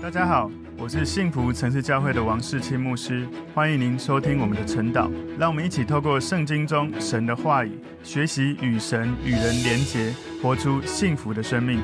大家好，我是幸福城市教会的王世清牧师，欢迎您收听我们的晨祷。让我们一起透过圣经中神的话语，学习与神与人连结，活出幸福的生命。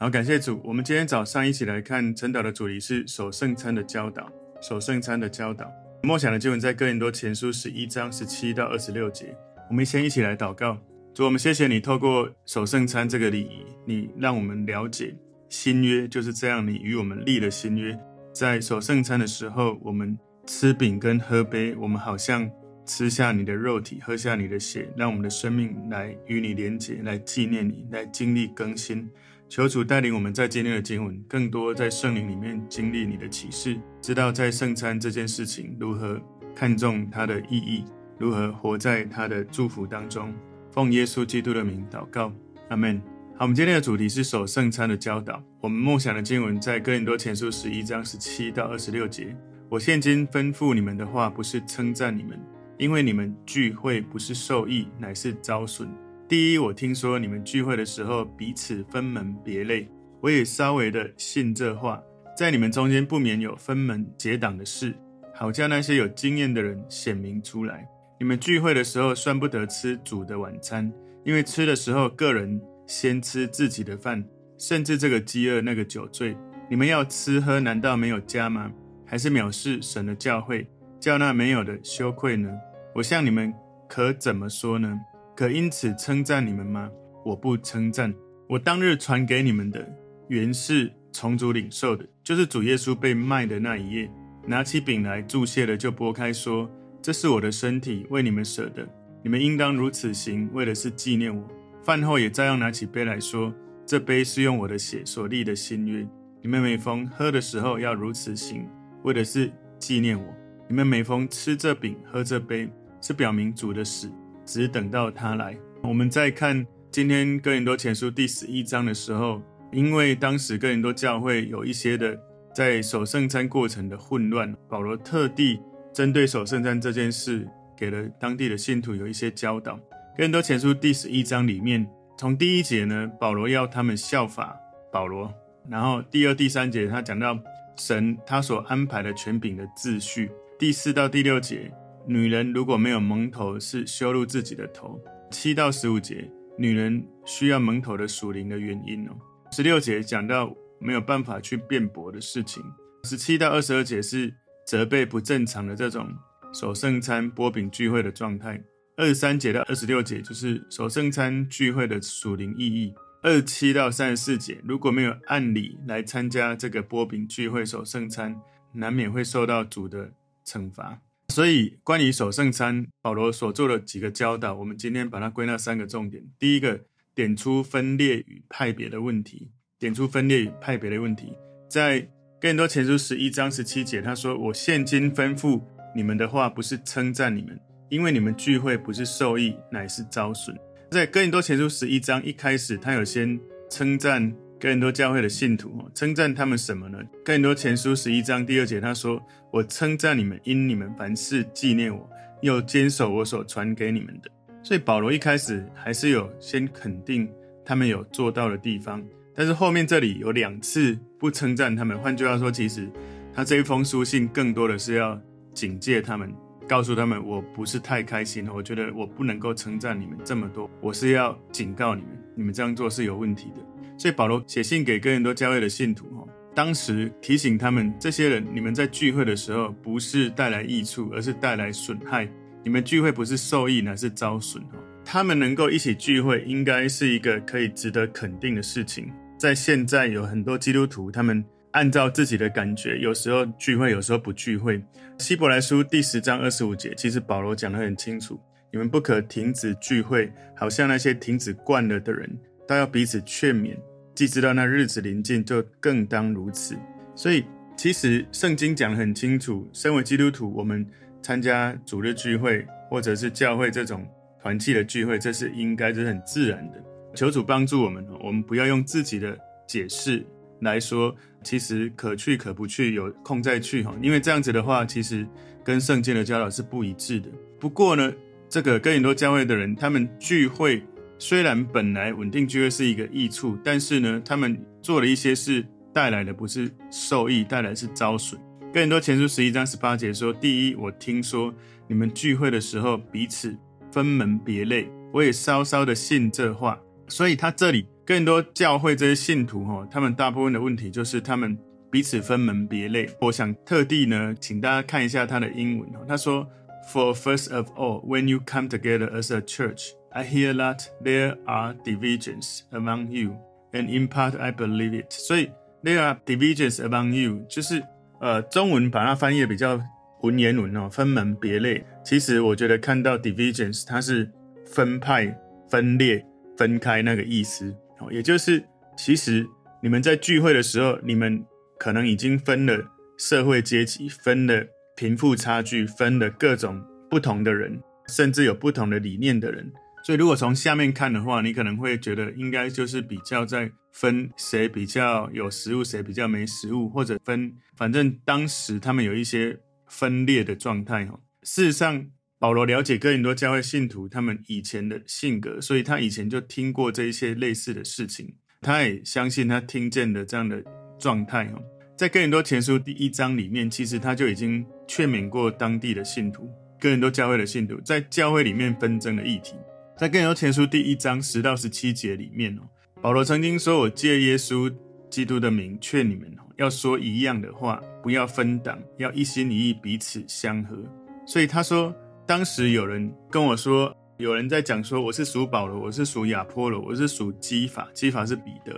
好，感谢主。我们今天早上一起来看晨祷的主题是守圣餐的教导。守圣餐的教导，默想的经文在哥林多前书十一章十七到二十六节。我们先一起来祷告。主，我们谢谢你透过守圣餐这个礼仪，你让我们了解。新约就是这样，你与我们立了新约。在守圣餐的时候，我们吃饼跟喝杯，我们好像吃下你的肉体，喝下你的血，让我们的生命来与你连结，来纪念你，来经历更新。求主带领我们在今天的经文，更多在圣灵里面经历你的启示，知道在圣餐这件事情如何看重它的意义，如何活在他的祝福当中。奉耶稣基督的名祷告，阿门。好，我们今天的主题是守圣餐的教导。我们梦想的经文在哥林多前书十一章十七到二十六节。我现今吩咐你们的话，不是称赞你们，因为你们聚会不是受益，乃是遭损。第一，我听说你们聚会的时候彼此分门别类，我也稍微的信这话，在你们中间不免有分门结党的事，好叫那些有经验的人显明出来。你们聚会的时候，算不得吃主的晚餐，因为吃的时候个人。先吃自己的饭，甚至这个饥饿，那个酒醉，你们要吃喝，难道没有家吗？还是藐视神的教会，叫那没有的羞愧呢？我向你们可怎么说呢？可因此称赞你们吗？我不称赞。我当日传给你们的，原是从主领受的，就是主耶稣被卖的那一夜，拿起饼来祝谢了，就擘开说：“这是我的身体，为你们舍的，你们应当如此行，为的是纪念我。”饭后也照样拿起杯来说：“这杯是用我的血所立的新约。你们每逢喝的时候要如此行，为的是纪念我。你们每逢吃这饼、喝这杯，是表明主的死，只等到他来。”我们在看今天哥林多前书第十一章的时候，因为当时哥林多教会有一些的在守圣餐过程的混乱，保罗特地针对守圣餐这件事，给了当地的信徒有一些教导。哥林多前书第十一章里面，从第一节呢，保罗要他们效法保罗，然后第二、第三节他讲到神他所安排的权柄的秩序。第四到第六节，女人如果没有蒙头，是羞辱自己的头。七到十五节，女人需要蒙头的属灵的原因哦。十六节讲到没有办法去辩驳的事情。十七到二十二节是责备不正常的这种守圣餐、擘饼聚会的状态。二十三节到二十六节就是守圣餐聚会的属灵意义。二十七到三十四节，如果没有按理来参加这个波饼聚会守圣餐，难免会受到主的惩罚。所以，关于守圣餐，保罗所做的几个教导，我们今天把它归纳三个重点。第一个，点出分裂与派别的问题。点出分裂与派别的问题，在更多前书十一章十七节，他说：“我现今吩咐你们的话，不是称赞你们。”因为你们聚会不是受益，乃是遭损。在哥林多前书十一章一开始，他有先称赞哥林多教会的信徒，称赞他们什么呢？哥林多前书十一章第二节，他说：“我称赞你们，因你们凡事纪念我，又坚守我所传给你们的。”所以保罗一开始还是有先肯定他们有做到的地方，但是后面这里有两次不称赞他们。换句话说，其实他这一封书信更多的是要警戒他们。告诉他们，我不是太开心，我觉得我不能够称赞你们这么多，我是要警告你们，你们这样做是有问题的。所以保罗写信给哥林多教会的信徒，哈，当时提醒他们，这些人，你们在聚会的时候，不是带来益处，而是带来损害。你们聚会不是受益，乃是遭损。他们能够一起聚会，应该是一个可以值得肯定的事情。在现在有很多基督徒，他们。按照自己的感觉，有时候聚会，有时候不聚会。希伯来书第十章二十五节，其实保罗讲得很清楚：你们不可停止聚会，好像那些停止惯了的人，都要彼此劝勉。既知道那日子临近，就更当如此。所以，其实圣经讲得很清楚：身为基督徒，我们参加主日聚会，或者是教会这种团契的聚会，这是应该，这是很自然的。求主帮助我们，我们不要用自己的解释来说。其实可去可不去，有空再去哈。因为这样子的话，其实跟圣经的教导是不一致的。不过呢，这个跟很多教会的人，他们聚会虽然本来稳定聚会是一个益处，但是呢，他们做了一些事带来的不是受益，带来的是遭损。哥林多前书十一章十八节说：“第一，我听说你们聚会的时候彼此分门别类，我也稍稍的信这话。所以他这里更多教会这些信徒哈，他们大部分的问题就是他们彼此分门别类。我想特地呢，请大家看一下他的英文。他说：For first of all, when you come together as a church, I hear that there are divisions among you, and in part I believe it. 所以 there are divisions among you，就是。呃，中文把它翻译的比较文言文哦，分门别类。其实我觉得看到 divisions，它是分派、分裂、分开那个意思，也就是其实你们在聚会的时候，你们可能已经分了社会阶级，分了贫富差距，分了各种不同的人，甚至有不同的理念的人。所以如果从下面看的话，你可能会觉得应该就是比较在。分谁比较有食物，谁比较没食物，或者分，反正当时他们有一些分裂的状态哦。事实上，保罗了解哥林多教会信徒他们以前的性格，所以他以前就听过这一些类似的事情，他也相信他听见的这样的状态哈。在哥林多前书第一章里面，其实他就已经劝勉过当地的信徒，哥林多教会的信徒在教会里面纷争的议题，在哥林多前书第一章十到十七节里面哦。保罗曾经说：“我借耶稣基督的名劝你们哦，要说一样的话，不要分党，要一心一意，彼此相合。”所以他说，当时有人跟我说，有人在讲说，我是属保罗，我是属亚波罗，我是属基法，基法是彼得，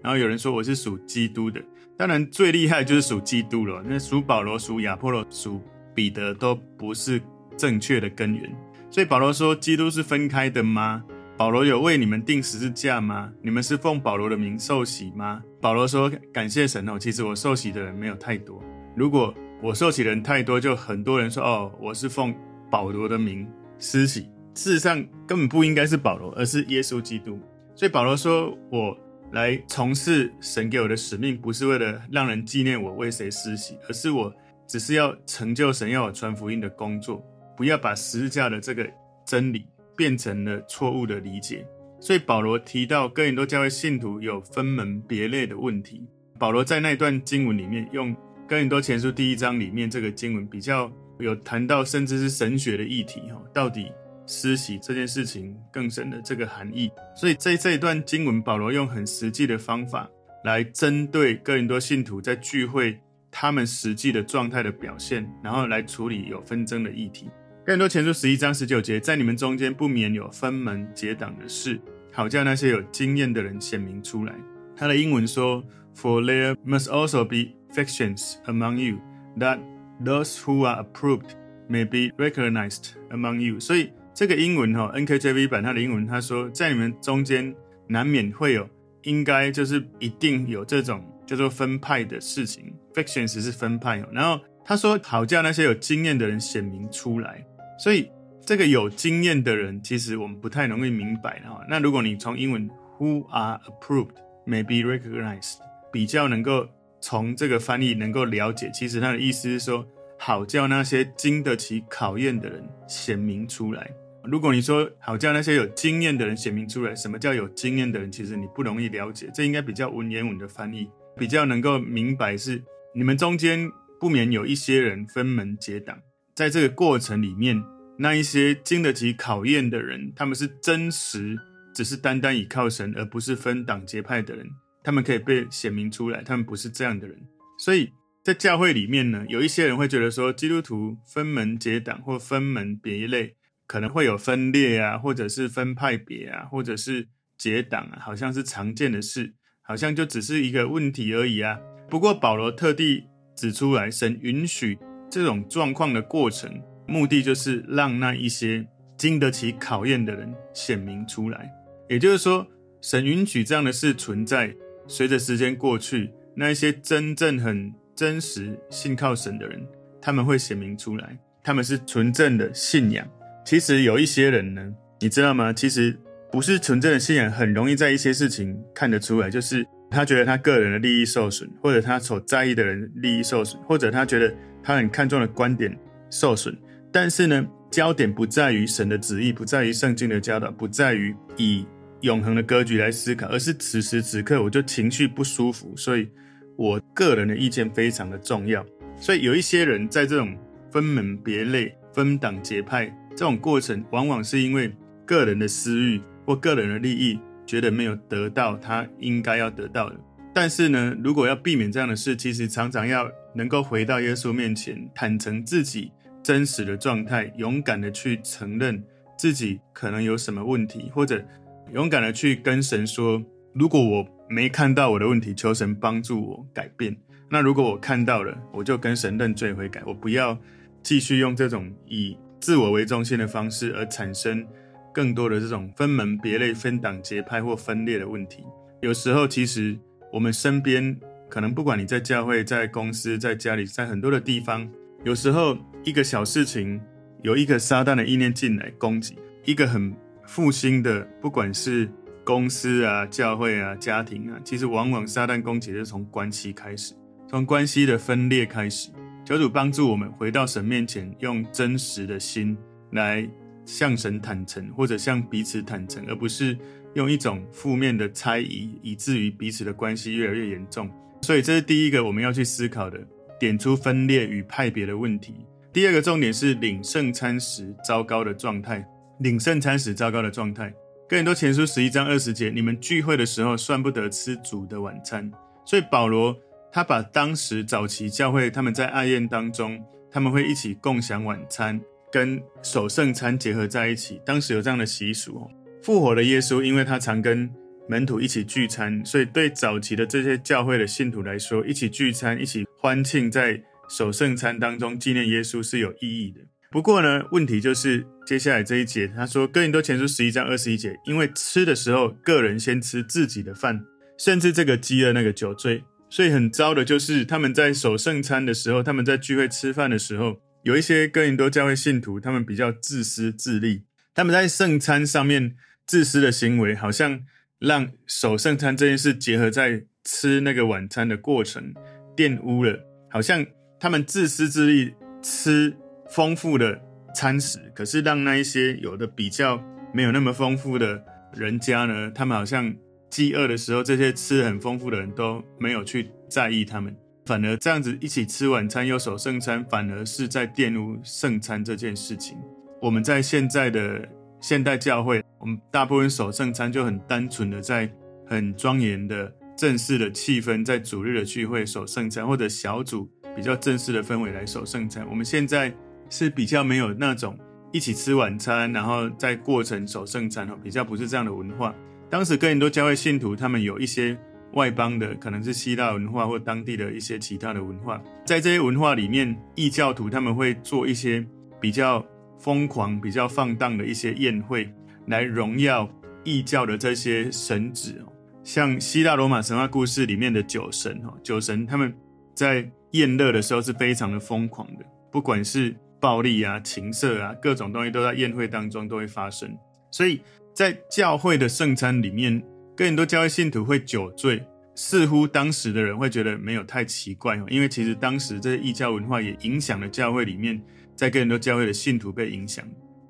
然后有人说我是属基督的。当然最厉害就是属基督了。那属保罗、属亚波罗、属彼得都不是正确的根源。所以保罗说，基督是分开的吗？保罗有为你们定十字架吗？你们是奉保罗的名受洗吗？保罗说：“感谢神哦，其实我受洗的人没有太多。如果我受洗的人太多，就很多人说哦，我是奉保罗的名施洗。事实上根本不应该是保罗，而是耶稣基督。所以保罗说，我来从事神给我的使命，不是为了让人纪念我为谁施洗，而是我只是要成就神要我传福音的工作，不要把十字架的这个真理。”变成了错误的理解，所以保罗提到哥林多教会信徒有分门别类的问题。保罗在那段经文里面，用哥林多前书第一章里面这个经文比较有谈到，甚至是神学的议题哈，到底施洗这件事情更深的这个含义。所以在这一段经文，保罗用很实际的方法来针对哥林多信徒在聚会他们实际的状态的表现，然后来处理有纷争的议题。哥林多前书十一章十九节，在你们中间不免有分门结党的事，好叫那些有经验的人显明出来。他的英文说：“For there must also be factions among you, that those who are approved may be recognized among you。”所以这个英文哈，NKJV 版它的英文他说，在你们中间难免会有，应该就是一定有这种叫做分派的事情。Factions 是分派哦，然后他说：“好叫那些有经验的人显明出来。”所以，这个有经验的人，其实我们不太容易明白哈。那如果你从英文 “who are approved may be recognized” 比较能够从这个翻译能够了解，其实他的意思是说，好叫那些经得起考验的人显明出来。如果你说好叫那些有经验的人显明出来，什么叫有经验的人？其实你不容易了解，这应该比较文言文的翻译，比较能够明白是你们中间不免有一些人分门结党。在这个过程里面，那一些经得起考验的人，他们是真实，只是单单倚靠神，而不是分党结派的人。他们可以被显明出来，他们不是这样的人。所以在教会里面呢，有一些人会觉得说，基督徒分门结党或分门别类，可能会有分裂啊，或者是分派别啊，或者是结党啊，好像是常见的事，好像就只是一个问题而已啊。不过保罗特地指出来，神允许。这种状况的过程，目的就是让那一些经得起考验的人显明出来。也就是说，神允许这样的事存在。随着时间过去，那一些真正很真实信靠神的人，他们会显明出来。他们是纯正的信仰。其实有一些人呢，你知道吗？其实不是纯正的信仰，很容易在一些事情看得出来，就是他觉得他个人的利益受损，或者他所在意的人利益受损，或者他觉得。他很看重的观点受损，但是呢，焦点不在于神的旨意，不在于圣经的教导，不在于以永恒的格局来思考，而是此时此刻我就情绪不舒服，所以我个人的意见非常的重要。所以有一些人在这种分门别类、分党结派这种过程，往往是因为个人的私欲或个人的利益，觉得没有得到他应该要得到的。但是呢，如果要避免这样的事，其实常常要能够回到耶稣面前，坦诚自己真实的状态，勇敢的去承认自己可能有什么问题，或者勇敢的去跟神说：如果我没看到我的问题，求神帮助我改变。那如果我看到了，我就跟神认罪悔改，我不要继续用这种以自我为中心的方式，而产生更多的这种分门别类、分党结派或分裂的问题。有时候，其实我们身边可能不管你在教会、在公司、在家里、在很多的地方，有时候一个小事情，有一个撒旦的意念进来攻击，一个很复兴的，不管是公司啊、教会啊、家庭啊，其实往往撒旦攻击是从关系开始。从关系的分裂开始，求主帮助我们回到神面前，用真实的心来向神坦诚，或者向彼此坦诚，而不是用一种负面的猜疑，以至于彼此的关系越来越严重。所以，这是第一个我们要去思考的，点出分裂与派别的问题。第二个重点是领圣餐时糟糕的状态，领圣餐时糟糕的状态。哥林多前书十一章二十节，你们聚会的时候算不得吃主的晚餐。所以保罗。他把当时早期教会他们在爱宴当中，他们会一起共享晚餐，跟守圣餐结合在一起。当时有这样的习俗哦。复活的耶稣，因为他常跟门徒一起聚餐，所以对早期的这些教会的信徒来说，一起聚餐、一起欢庆在守圣餐当中纪念耶稣是有意义的。不过呢，问题就是接下来这一节，他说哥林多前书十一章二十一节，因为吃的时候，个人先吃自己的饭，甚至这个饥饿，那个酒醉。所以很糟的就是，他们在守圣餐的时候，他们在聚会吃饭的时候，有一些哥林多教会信徒，他们比较自私自利，他们在圣餐上面自私的行为，好像让守圣餐这件事结合在吃那个晚餐的过程，玷污了，好像他们自私自利吃丰富的餐食，可是让那一些有的比较没有那么丰富的人家呢，他们好像。饥饿的时候，这些吃很丰富的人都没有去在意他们，反而这样子一起吃晚餐又守圣餐，反而是在玷污圣餐这件事情。我们在现在的现代教会，我们大部分守圣餐就很单纯的在很庄严的正式的气氛，在主日的聚会守圣餐，或者小组比较正式的氛围来守圣餐。我们现在是比较没有那种一起吃晚餐，然后在过程守圣餐，比较不是这样的文化。当时哥林多教会信徒，他们有一些外邦的，可能是希腊文化或当地的一些其他的文化，在这些文化里面，异教徒他们会做一些比较疯狂、比较放荡的一些宴会，来荣耀异教的这些神祇哦。像希腊罗马神话故事里面的酒神哦，酒神他们在宴乐的时候是非常的疯狂的，不管是暴力啊、情色啊，各种东西都在宴会当中都会发生，所以。在教会的圣餐里面，跟很多教会信徒会酒醉，似乎当时的人会觉得没有太奇怪，因为其实当时这些异教文化也影响了教会里面，在跟很多教会的信徒被影响。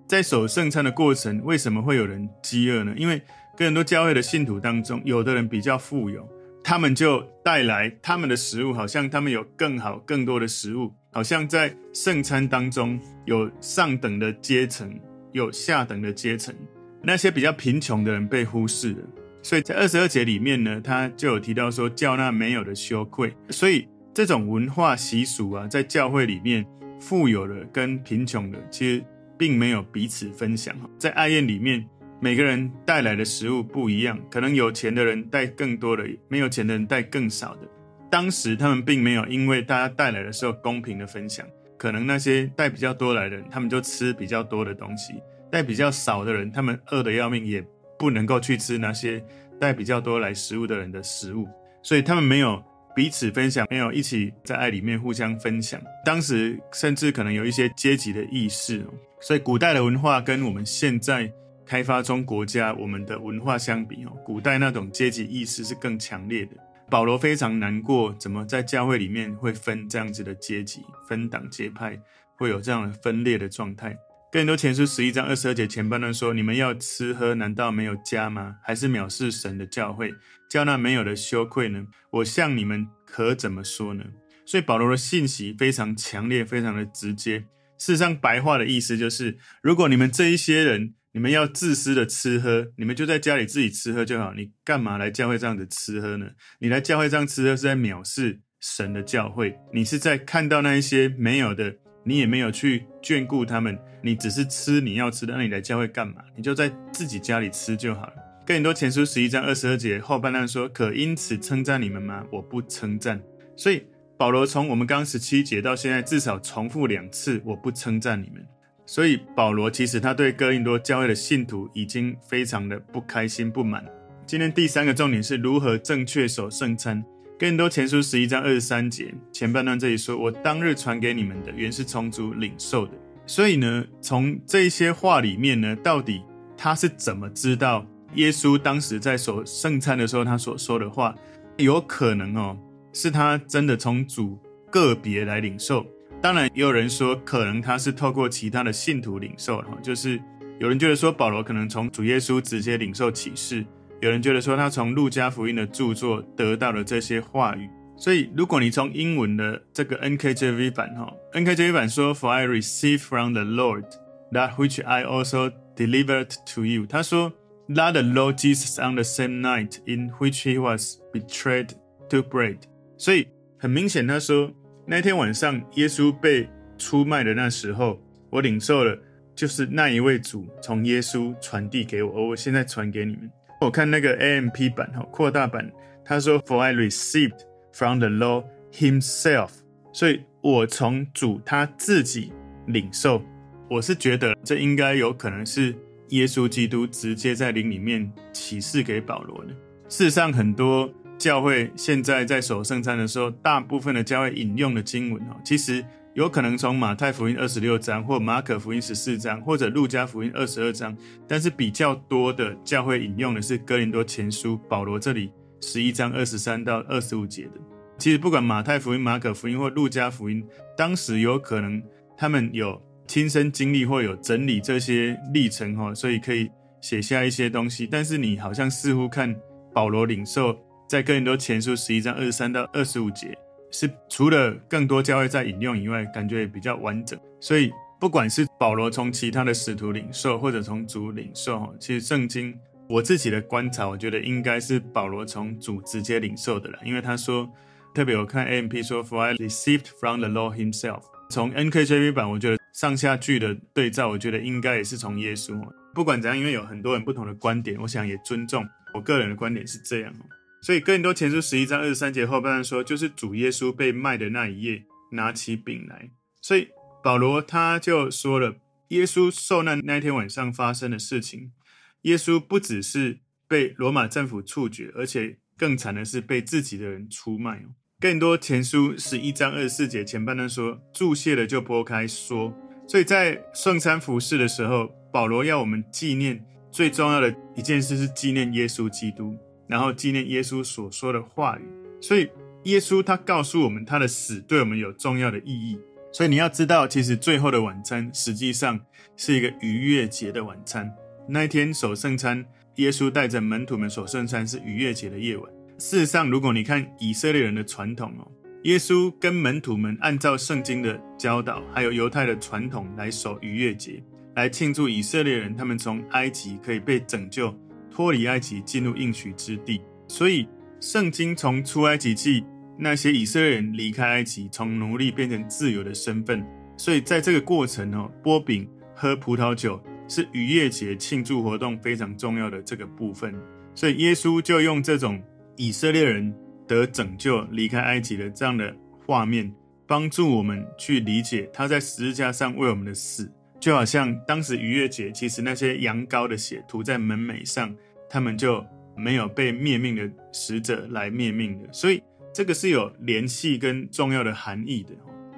在守圣餐的过程，为什么会有人饥饿呢？因为跟很多教会的信徒当中，有的人比较富有，他们就带来他们的食物，好像他们有更好、更多的食物，好像在圣餐当中有上等的阶层，有下等的阶层。那些比较贫穷的人被忽视了，所以在二十二节里面呢，他就有提到说，叫那没有的羞愧。所以这种文化习俗啊，在教会里面，富有的跟贫穷的其实并没有彼此分享。在爱宴里面，每个人带来的食物不一样，可能有钱的人带更多的，没有钱的人带更少的。当时他们并没有因为大家带来的时候公平的分享，可能那些带比较多来的人，他们就吃比较多的东西。带比较少的人，他们饿得要命，也不能够去吃那些带比较多来食物的人的食物，所以他们没有彼此分享，没有一起在爱里面互相分享。当时甚至可能有一些阶级的意识，所以古代的文化跟我们现在开发中国家我们的文化相比，哦，古代那种阶级意识是更强烈的。保罗非常难过，怎么在教会里面会分这样子的阶级，分党结派，会有这样的分裂的状态。更多前书十一章二十二节前半段说：“你们要吃喝，难道没有家吗？还是藐视神的教会，叫那没有的羞愧呢？我向你们可怎么说呢？”所以保罗的信息非常强烈，非常的直接。事实上，白话的意思就是：如果你们这一些人，你们要自私的吃喝，你们就在家里自己吃喝就好。你干嘛来教会这样子吃喝呢？你来教会这样吃喝是在藐视神的教会，你是在看到那一些没有的，你也没有去眷顾他们，你只是吃你要吃的，那你来教会干嘛？你就在自己家里吃就好了。更多前书十一章二十二节后半段说：“可因此称赞你们吗？我不称赞。”所以保罗从我们刚十七节到现在，至少重复两次：“我不称赞你们。”所以保罗其实他对哥林多教会的信徒已经非常的不开心不满。今天第三个重点是如何正确守圣餐。哥林多前书十一章二十三节前半段这里说：“我当日传给你们的，原是从主领受的。”所以呢，从这些话里面呢，到底他是怎么知道耶稣当时在守圣餐的时候他所说的话，有可能哦，是他真的从主个别来领受。当然，也有人说，可能他是透过其他的信徒领受，哈，就是有人觉得说保罗可能从主耶稣直接领受启示，有人觉得说他从路加福音的著作得到了这些话语。所以，如果你从英文的这个 NKJV 版，哈，NKJV 版说，For I receive from the Lord that which I also delivered to you。他说，That the Lord Jesus on the same night in which he was betrayed to bread。所以很明显，他说。那天晚上，耶稣被出卖的那时候，我领受了，就是那一位主从耶稣传递给我，而我现在传给你们。我看那个 AMP 版哈，扩大版，他说：“For I received from the Lord Himself。”所以，我从主他自己领受。我是觉得这应该有可能是耶稣基督直接在灵里面启示给保罗的。事实上，很多。教会现在在守圣餐的时候，大部分的教会引用的经文哦，其实有可能从马太福音二十六章，或马可福音十四章，或者路加福音二十二章，但是比较多的教会引用的是哥林多前书保罗这里十一章二十三到二十五节的。其实不管马太福音、马可福音或路加福音，当时有可能他们有亲身经历或有整理这些历程哈，所以可以写下一些东西。但是你好像似乎看保罗领受。在哥林多前书十一章二十三到二十五节，是除了更多教会在引用以外，感觉也比较完整。所以，不管是保罗从其他的使徒领受，或者从主领受，其实圣经我自己的观察，我觉得应该是保罗从主直接领受的了。因为他说，特别我看 AMP 说，For I received from the Lord Himself。从 NKJV 版，我觉得上下句的对照，我觉得应该也是从耶稣。不管怎样，因为有很多人不同的观点，我想也尊重我个人的观点是这样。所以哥林多前书十一章二十三节后半段说，就是主耶稣被卖的那一夜，拿起饼来。所以保罗他就说了，耶稣受难那天晚上发生的事情。耶稣不只是被罗马政府处决，而且更惨的是被自己的人出卖。哥林多前书十一章二十四节前半段说，祝谢了就拨开说。所以在圣餐服事的时候，保罗要我们纪念最重要的一件事是纪念耶稣基督。然后纪念耶稣所说的话语，所以耶稣他告诉我们他的死对我们有重要的意义。所以你要知道，其实最后的晚餐实际上是一个逾越节的晚餐。那一天守圣餐，耶稣带着门徒们守圣餐是逾越节的夜晚。事实上，如果你看以色列人的传统哦，耶稣跟门徒们按照圣经的教导，还有犹太的传统来守逾越节，来庆祝以色列人他们从埃及可以被拯救。脱离埃及，进入应许之地。所以，圣经从出埃及记那些以色列人离开埃及，从奴隶变成自由的身份。所以，在这个过程哦，波饼、喝葡萄酒是逾越节庆祝活动非常重要的这个部分。所以，耶稣就用这种以色列人得拯救、离开埃及的这样的画面，帮助我们去理解他在十字架上为我们的死。就好像当时逾越节，其实那些羊羔的血涂在门楣上，他们就没有被灭命的使者来灭命的，所以这个是有联系跟重要的含义的。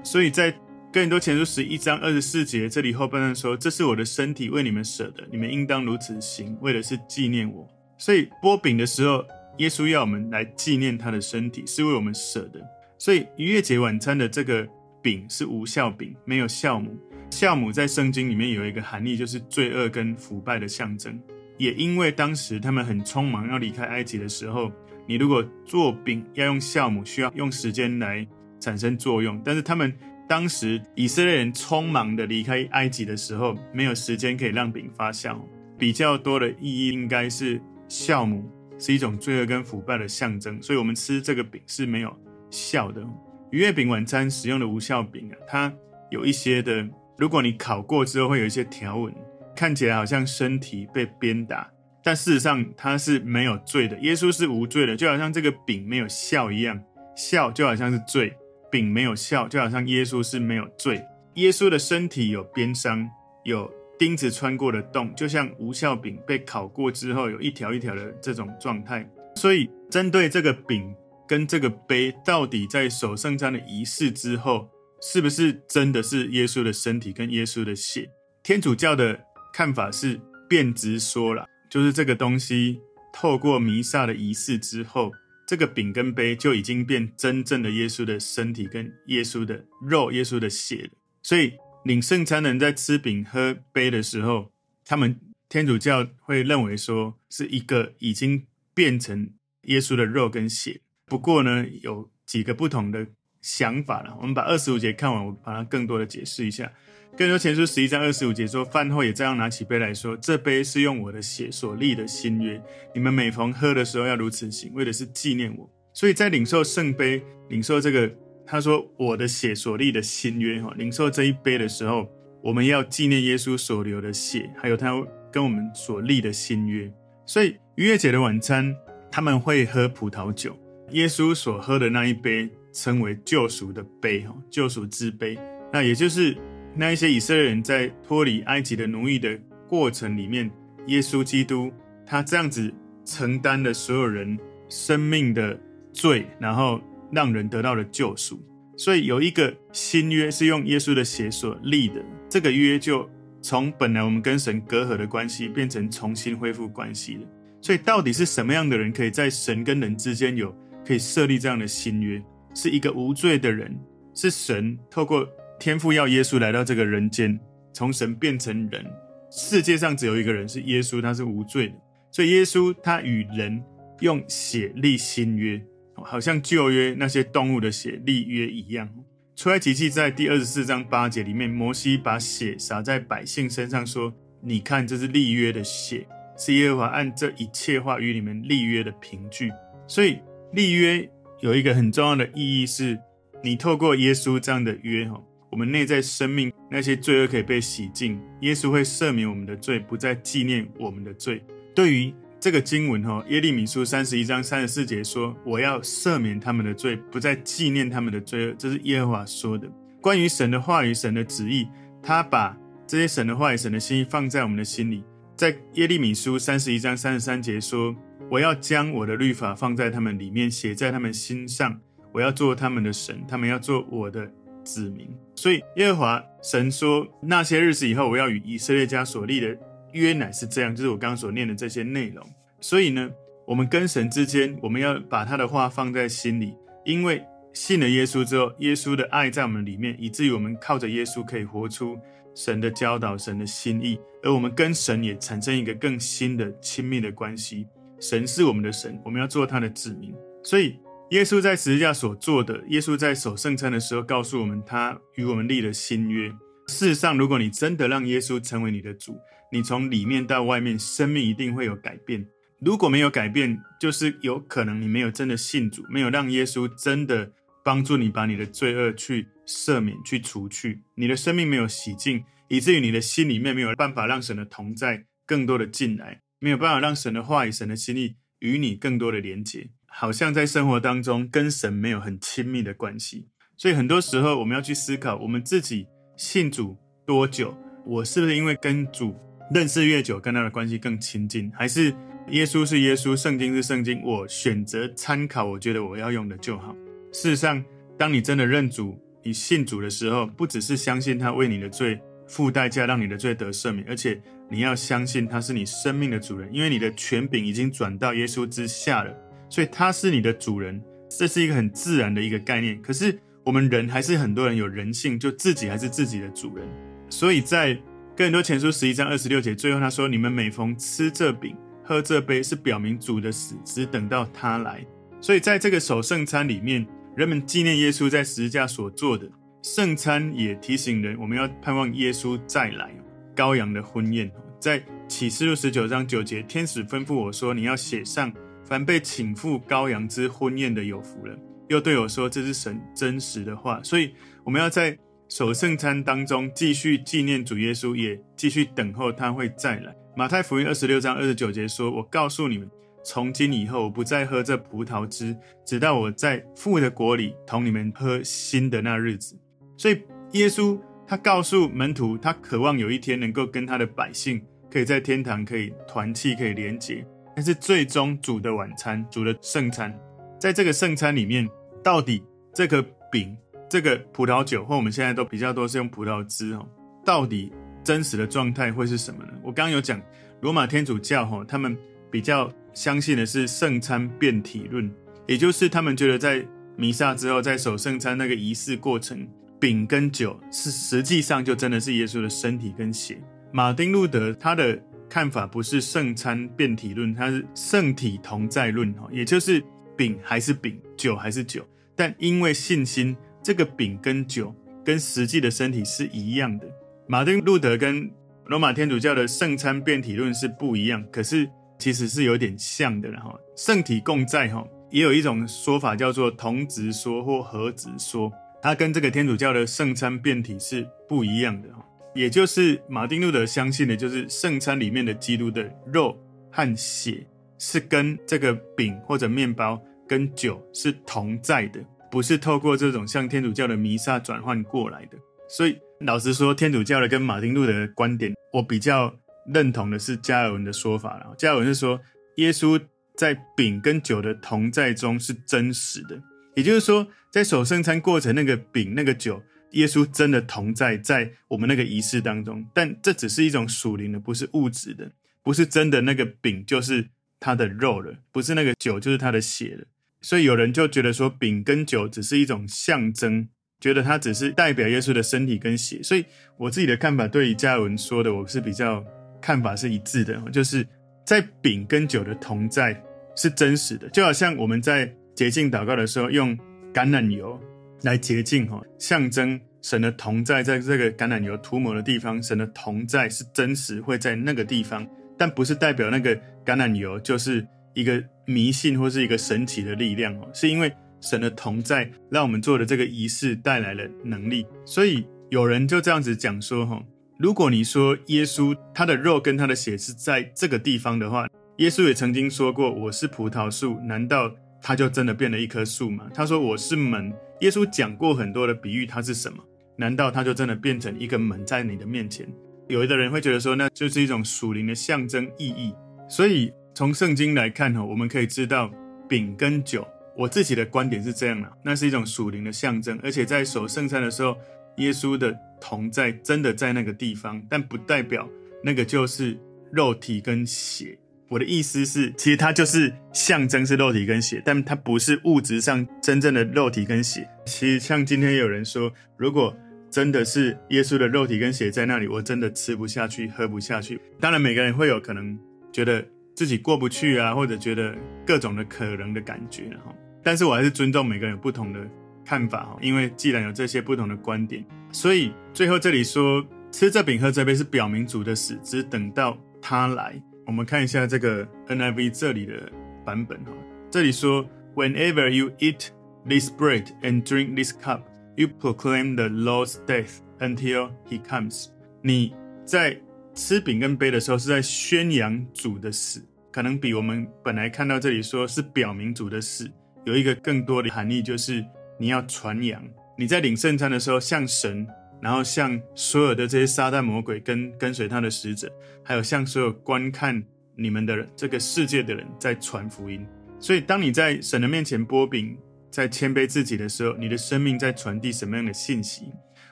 所以在哥林多前书十一章二十四节这里后半段说：“这是我的身体，为你们舍的，你们应当如此行，为的是纪念我。”所以擘饼的时候，耶稣要我们来纪念他的身体，是为我们舍的。所以逾越节晚餐的这个饼是无酵饼，没有酵母。酵母在圣经里面有一个含义，就是罪恶跟腐败的象征。也因为当时他们很匆忙要离开埃及的时候，你如果做饼要用酵母，需要用时间来产生作用。但是他们当时以色列人匆忙的离开埃及的时候，没有时间可以让饼发酵。比较多的意义应该是酵母是一种罪恶跟腐败的象征，所以我们吃这个饼是没有酵的。逾越饼晚餐使用的无酵饼啊，它有一些的，如果你烤过之后会有一些条纹。看起来好像身体被鞭打，但事实上他是没有罪的。耶稣是无罪的，就好像这个饼没有笑一样，笑就好像是罪，饼没有笑就好像耶稣是没有罪。耶稣的身体有鞭伤，有钉子穿过的洞，就像无效饼被烤过之后有一条一条的这种状态。所以，针对这个饼跟这个杯，到底在守圣餐的仪式之后，是不是真的是耶稣的身体跟耶稣的血？天主教的。看法是变直说了，就是这个东西透过弥撒的仪式之后，这个饼跟杯就已经变真正的耶稣的身体跟耶稣的肉、耶稣的血了。所以领圣餐的人在吃饼喝杯的时候，他们天主教会认为说是一个已经变成耶稣的肉跟血。不过呢，有几个不同的想法了。我们把二十五节看完，我把它更多的解释一下。更多前书十一章二十五节说：“饭后也照样拿起杯来说，这杯是用我的血所立的新约。你们每逢喝的时候要如此行，为的是纪念我。所以在领受圣杯、领受这个他说我的血所立的新约哈，领受这一杯的时候，我们要纪念耶稣所流的血，还有他跟我们所立的新约。所以逾越节的晚餐，他们会喝葡萄酒。耶稣所喝的那一杯称为救赎的杯哈，救赎之杯。那也就是。”那一些以色列人在脱离埃及的奴役的过程里面，耶稣基督他这样子承担了所有人生命的罪，然后让人得到了救赎。所以有一个新约是用耶稣的血所立的，这个约就从本来我们跟神隔阂的关系，变成重新恢复关系了。所以到底是什么样的人可以在神跟人之间有可以设立这样的新约？是一个无罪的人，是神透过。天父要耶稣来到这个人间，从神变成人。世界上只有一个人是耶稣，他是无罪的。所以耶稣他与人用血立新约，好像旧约那些动物的血立约一样。出埃及记在第二十四章八节里面，摩西把血洒在百姓身上，说：“你看，这是立约的血，是耶和华按这一切话与你们立约的凭据。”所以立约有一个很重要的意义是，你透过耶稣这样的约，哈。我们内在生命那些罪恶可以被洗净，耶稣会赦免我们的罪，不再纪念我们的罪。对于这个经文哈，耶利米书三十一章三十四节说：“我要赦免他们的罪，不再纪念他们的罪恶。”这是耶和华说的。关于神的话语、神的旨意，他把这些神的话语、神的心意放在我们的心里。在耶利米书三十一章三十三节说：“我要将我的律法放在他们里面，写在他们心上。我要做他们的神，他们要做我的。”子民，所以耶和华神说，那些日子以后，我要与以色列家所立的约乃是这样，就是我刚刚所念的这些内容。所以呢，我们跟神之间，我们要把他的话放在心里，因为信了耶稣之后，耶稣的爱在我们里面，以至于我们靠着耶稣可以活出神的教导、神的心意，而我们跟神也产生一个更新的亲密的关系。神是我们的神，我们要做他的子民，所以。耶稣在十字架所做的，耶稣在守圣餐的时候告诉我们，他与我们立了新约。事实上，如果你真的让耶稣成为你的主，你从里面到外面，生命一定会有改变。如果没有改变，就是有可能你没有真的信主，没有让耶稣真的帮助你把你的罪恶去赦免、去除去。你的生命没有洗净，以至于你的心里面没有办法让神的同在更多的进来，没有办法让神的话语、神的心意与你更多的连接。好像在生活当中跟神没有很亲密的关系，所以很多时候我们要去思考，我们自己信主多久？我是不是因为跟主认识越久，跟他的关系更亲近？还是耶稣是耶稣，圣经是圣经，我选择参考，我觉得我要用的就好。事实上，当你真的认主，你信主的时候，不只是相信他为你的罪付代价，让你的罪得赦免，而且你要相信他是你生命的主人，因为你的权柄已经转到耶稣之下了。所以他是你的主人，这是一个很自然的一个概念。可是我们人还是很多人有人性，就自己还是自己的主人。所以在更多前书十一章二十六节最后他说：“你们每逢吃这饼、喝这杯，是表明主的死，只等到他来。”所以在这个守圣餐里面，人们纪念耶稣在十字架所做的。圣餐也提醒人，我们要盼望耶稣再来，羔羊的婚宴。在启示录十九章九节，天使吩咐我说：“你要写上，凡被请赴羔羊之婚宴的有福了。”又对我说：“这是神真实的话。”所以我们要在守圣餐当中继续纪念主耶稣，也继续等候他会再来。马太福音二十六章二十九节说：“我告诉你们。”从今以后，我不再喝这葡萄汁，直到我在父的国里同你们喝新的那日子。所以，耶稣他告诉门徒，他渴望有一天能够跟他的百姓可以在天堂可以团契，可以连结。但是，最终主的晚餐，主的圣餐，在这个圣餐里面，到底这个饼、这个葡萄酒，或我们现在都比较多是用葡萄汁哦，到底真实的状态会是什么呢？我刚刚有讲罗马天主教哈，他们比较。相信的是圣餐变体论，也就是他们觉得在弥撒之后，在守圣餐那个仪式过程，饼跟酒是实际上就真的是耶稣的身体跟血。马丁路德他的看法不是圣餐变体论，他是圣体同在论，哈也就是饼还是饼，酒还是酒，但因为信心，这个饼跟酒跟实际的身体是一样的。马丁路德跟罗马天主教的圣餐变体论是不一样，可是。其实是有点像的，然后圣体共在哈，也有一种说法叫做同质说或合质说，它跟这个天主教的圣餐变体是不一样的哈。也就是马丁路德相信的，就是圣餐里面的基督的肉和血是跟这个饼或者面包跟酒是同在的，不是透过这种像天主教的弥撒转换过来的。所以老实说，天主教的跟马丁路德的观点，我比较。认同的是加尔文的说法了。加尔文是说，耶稣在饼跟酒的同在中是真实的，也就是说，在守圣餐过程，那个饼、那个酒，耶稣真的同在在我们那个仪式当中。但这只是一种属灵的，不是物质的，不是真的那个饼就是他的肉了，不是那个酒就是他的血了。所以有人就觉得说，饼跟酒只是一种象征，觉得它只是代表耶稣的身体跟血。所以我自己的看法，对于加尔文说的，我是比较。看法是一致的，就是在饼跟酒的同在是真实的，就好像我们在洁净祷告的时候用橄榄油来洁净，哈，象征神的同在，在这个橄榄油涂抹的地方，神的同在是真实会在那个地方，但不是代表那个橄榄油就是一个迷信或是一个神奇的力量，哦，是因为神的同在让我们做的这个仪式带来了能力，所以有人就这样子讲说，哈。如果你说耶稣他的肉跟他的血是在这个地方的话，耶稣也曾经说过：“我是葡萄树，难道他就真的变了一棵树吗？”他说：“我是门。”耶稣讲过很多的比喻，他是什么？难道他就真的变成一个门在你的面前？有的人会觉得说，那就是一种属灵的象征意义。所以从圣经来看哈，我们可以知道饼跟酒，我自己的观点是这样的，那是一种属灵的象征，而且在守圣餐的时候，耶稣的。同在真的在那个地方，但不代表那个就是肉体跟血。我的意思是，其实它就是象征是肉体跟血，但它不是物质上真正的肉体跟血。其实像今天有人说，如果真的是耶稣的肉体跟血在那里，我真的吃不下去，喝不下去。当然，每个人会有可能觉得自己过不去啊，或者觉得各种的可能的感觉哈。但是我还是尊重每个人有不同的看法哈，因为既然有这些不同的观点，所以最后这里说吃这饼喝这杯是表明主的死，只等到他来。我们看一下这个 NIV 这里的版本哈，这里说：Whenever you eat this bread and drink this cup, you proclaim the Lord's death until he comes。你在吃饼跟杯的时候是在宣扬主的死，可能比我们本来看到这里说是表明主的死有一个更多的含义，就是。你要传扬，你在领圣餐的时候，向神，然后向所有的这些撒旦魔鬼跟跟随他的使者，还有向所有观看你们的人，这个世界的人，在传福音。所以，当你在神的面前擘饼，在谦卑自己的时候，你的生命在传递什么样的信息？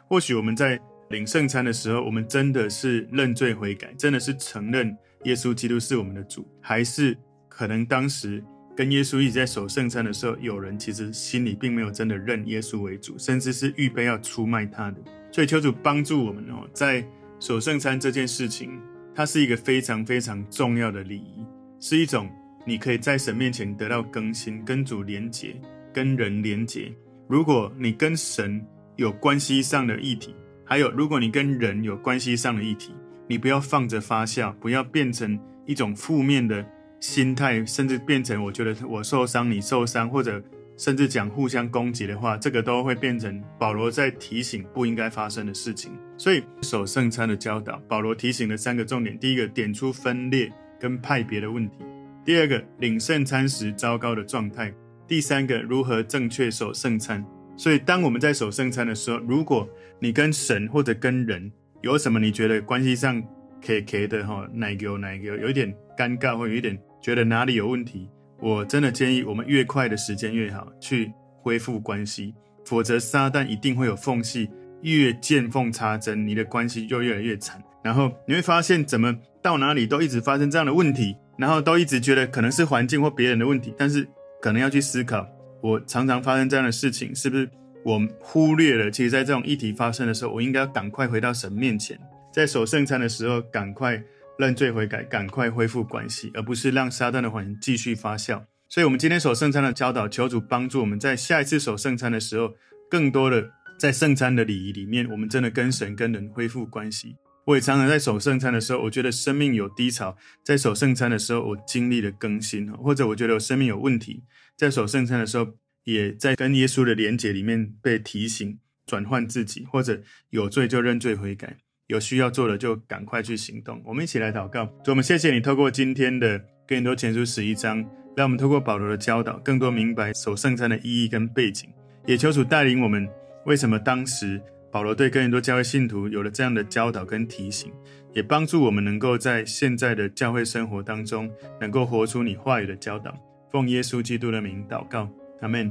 或许我们在领圣餐的时候，我们真的是认罪悔改，真的是承认耶稣基督是我们的主，还是可能当时跟耶稣一起在守圣餐的时候，有人其实心里并没有真的认耶稣为主，甚至是预备要出卖他的。所以求主帮助我们哦，在守圣餐这件事情，它是一个非常非常重要的礼仪，是一种你可以在神面前得到更新、跟主连结、跟人连结。如果你跟神有关系上的议题，还有如果你跟人有关系上的议题，你不要放着发酵，不要变成一种负面的。心态甚至变成，我觉得我受伤，你受伤，或者甚至讲互相攻击的话，这个都会变成保罗在提醒不应该发生的事情。所以守圣餐的教导，保罗提醒了三个重点：第一个，点出分裂跟派别的问题；第二个，领圣餐时糟糕的状态；第三个，如何正确守圣餐。所以，当我们在守圣餐的时候，如果你跟神或者跟人有什么你觉得关系上可以可以的哈，哪个哪个有一点尴尬或有一点。觉得哪里有问题，我真的建议我们越快的时间越好，去恢复关系，否则撒旦一定会有缝隙，越见缝插针，你的关系就越来越惨。然后你会发现，怎么到哪里都一直发生这样的问题，然后都一直觉得可能是环境或别人的问题，但是可能要去思考，我常常发生这样的事情，是不是我忽略了？其实，在这种议题发生的时候，我应该要赶快回到神面前，在守圣餐的时候，赶快。认罪悔改，赶快恢复关系，而不是让撒旦的谎言继续发酵。所以，我们今天守圣餐的教导，求主帮助我们在下一次守圣餐的时候，更多的在圣餐的礼仪里面，我们真的跟神跟人恢复关系。我也常常在守圣餐的时候，我觉得生命有低潮，在守圣餐的时候，我经历了更新，或者我觉得我生命有问题，在守圣餐的时候，也在跟耶稣的连结里面被提醒转换自己，或者有罪就认罪悔改。有需要做的就赶快去行动。我们一起来祷告，主，我们谢谢你透过今天的哥林多前书十一章，让我们透过保罗的教导，更多明白守圣餐的意义跟背景。也求主带领我们，为什么当时保罗对哥林多教会信徒有了这样的教导跟提醒，也帮助我们能够在现在的教会生活当中，能够活出你话语的教导。奉耶稣基督的名祷告，阿门。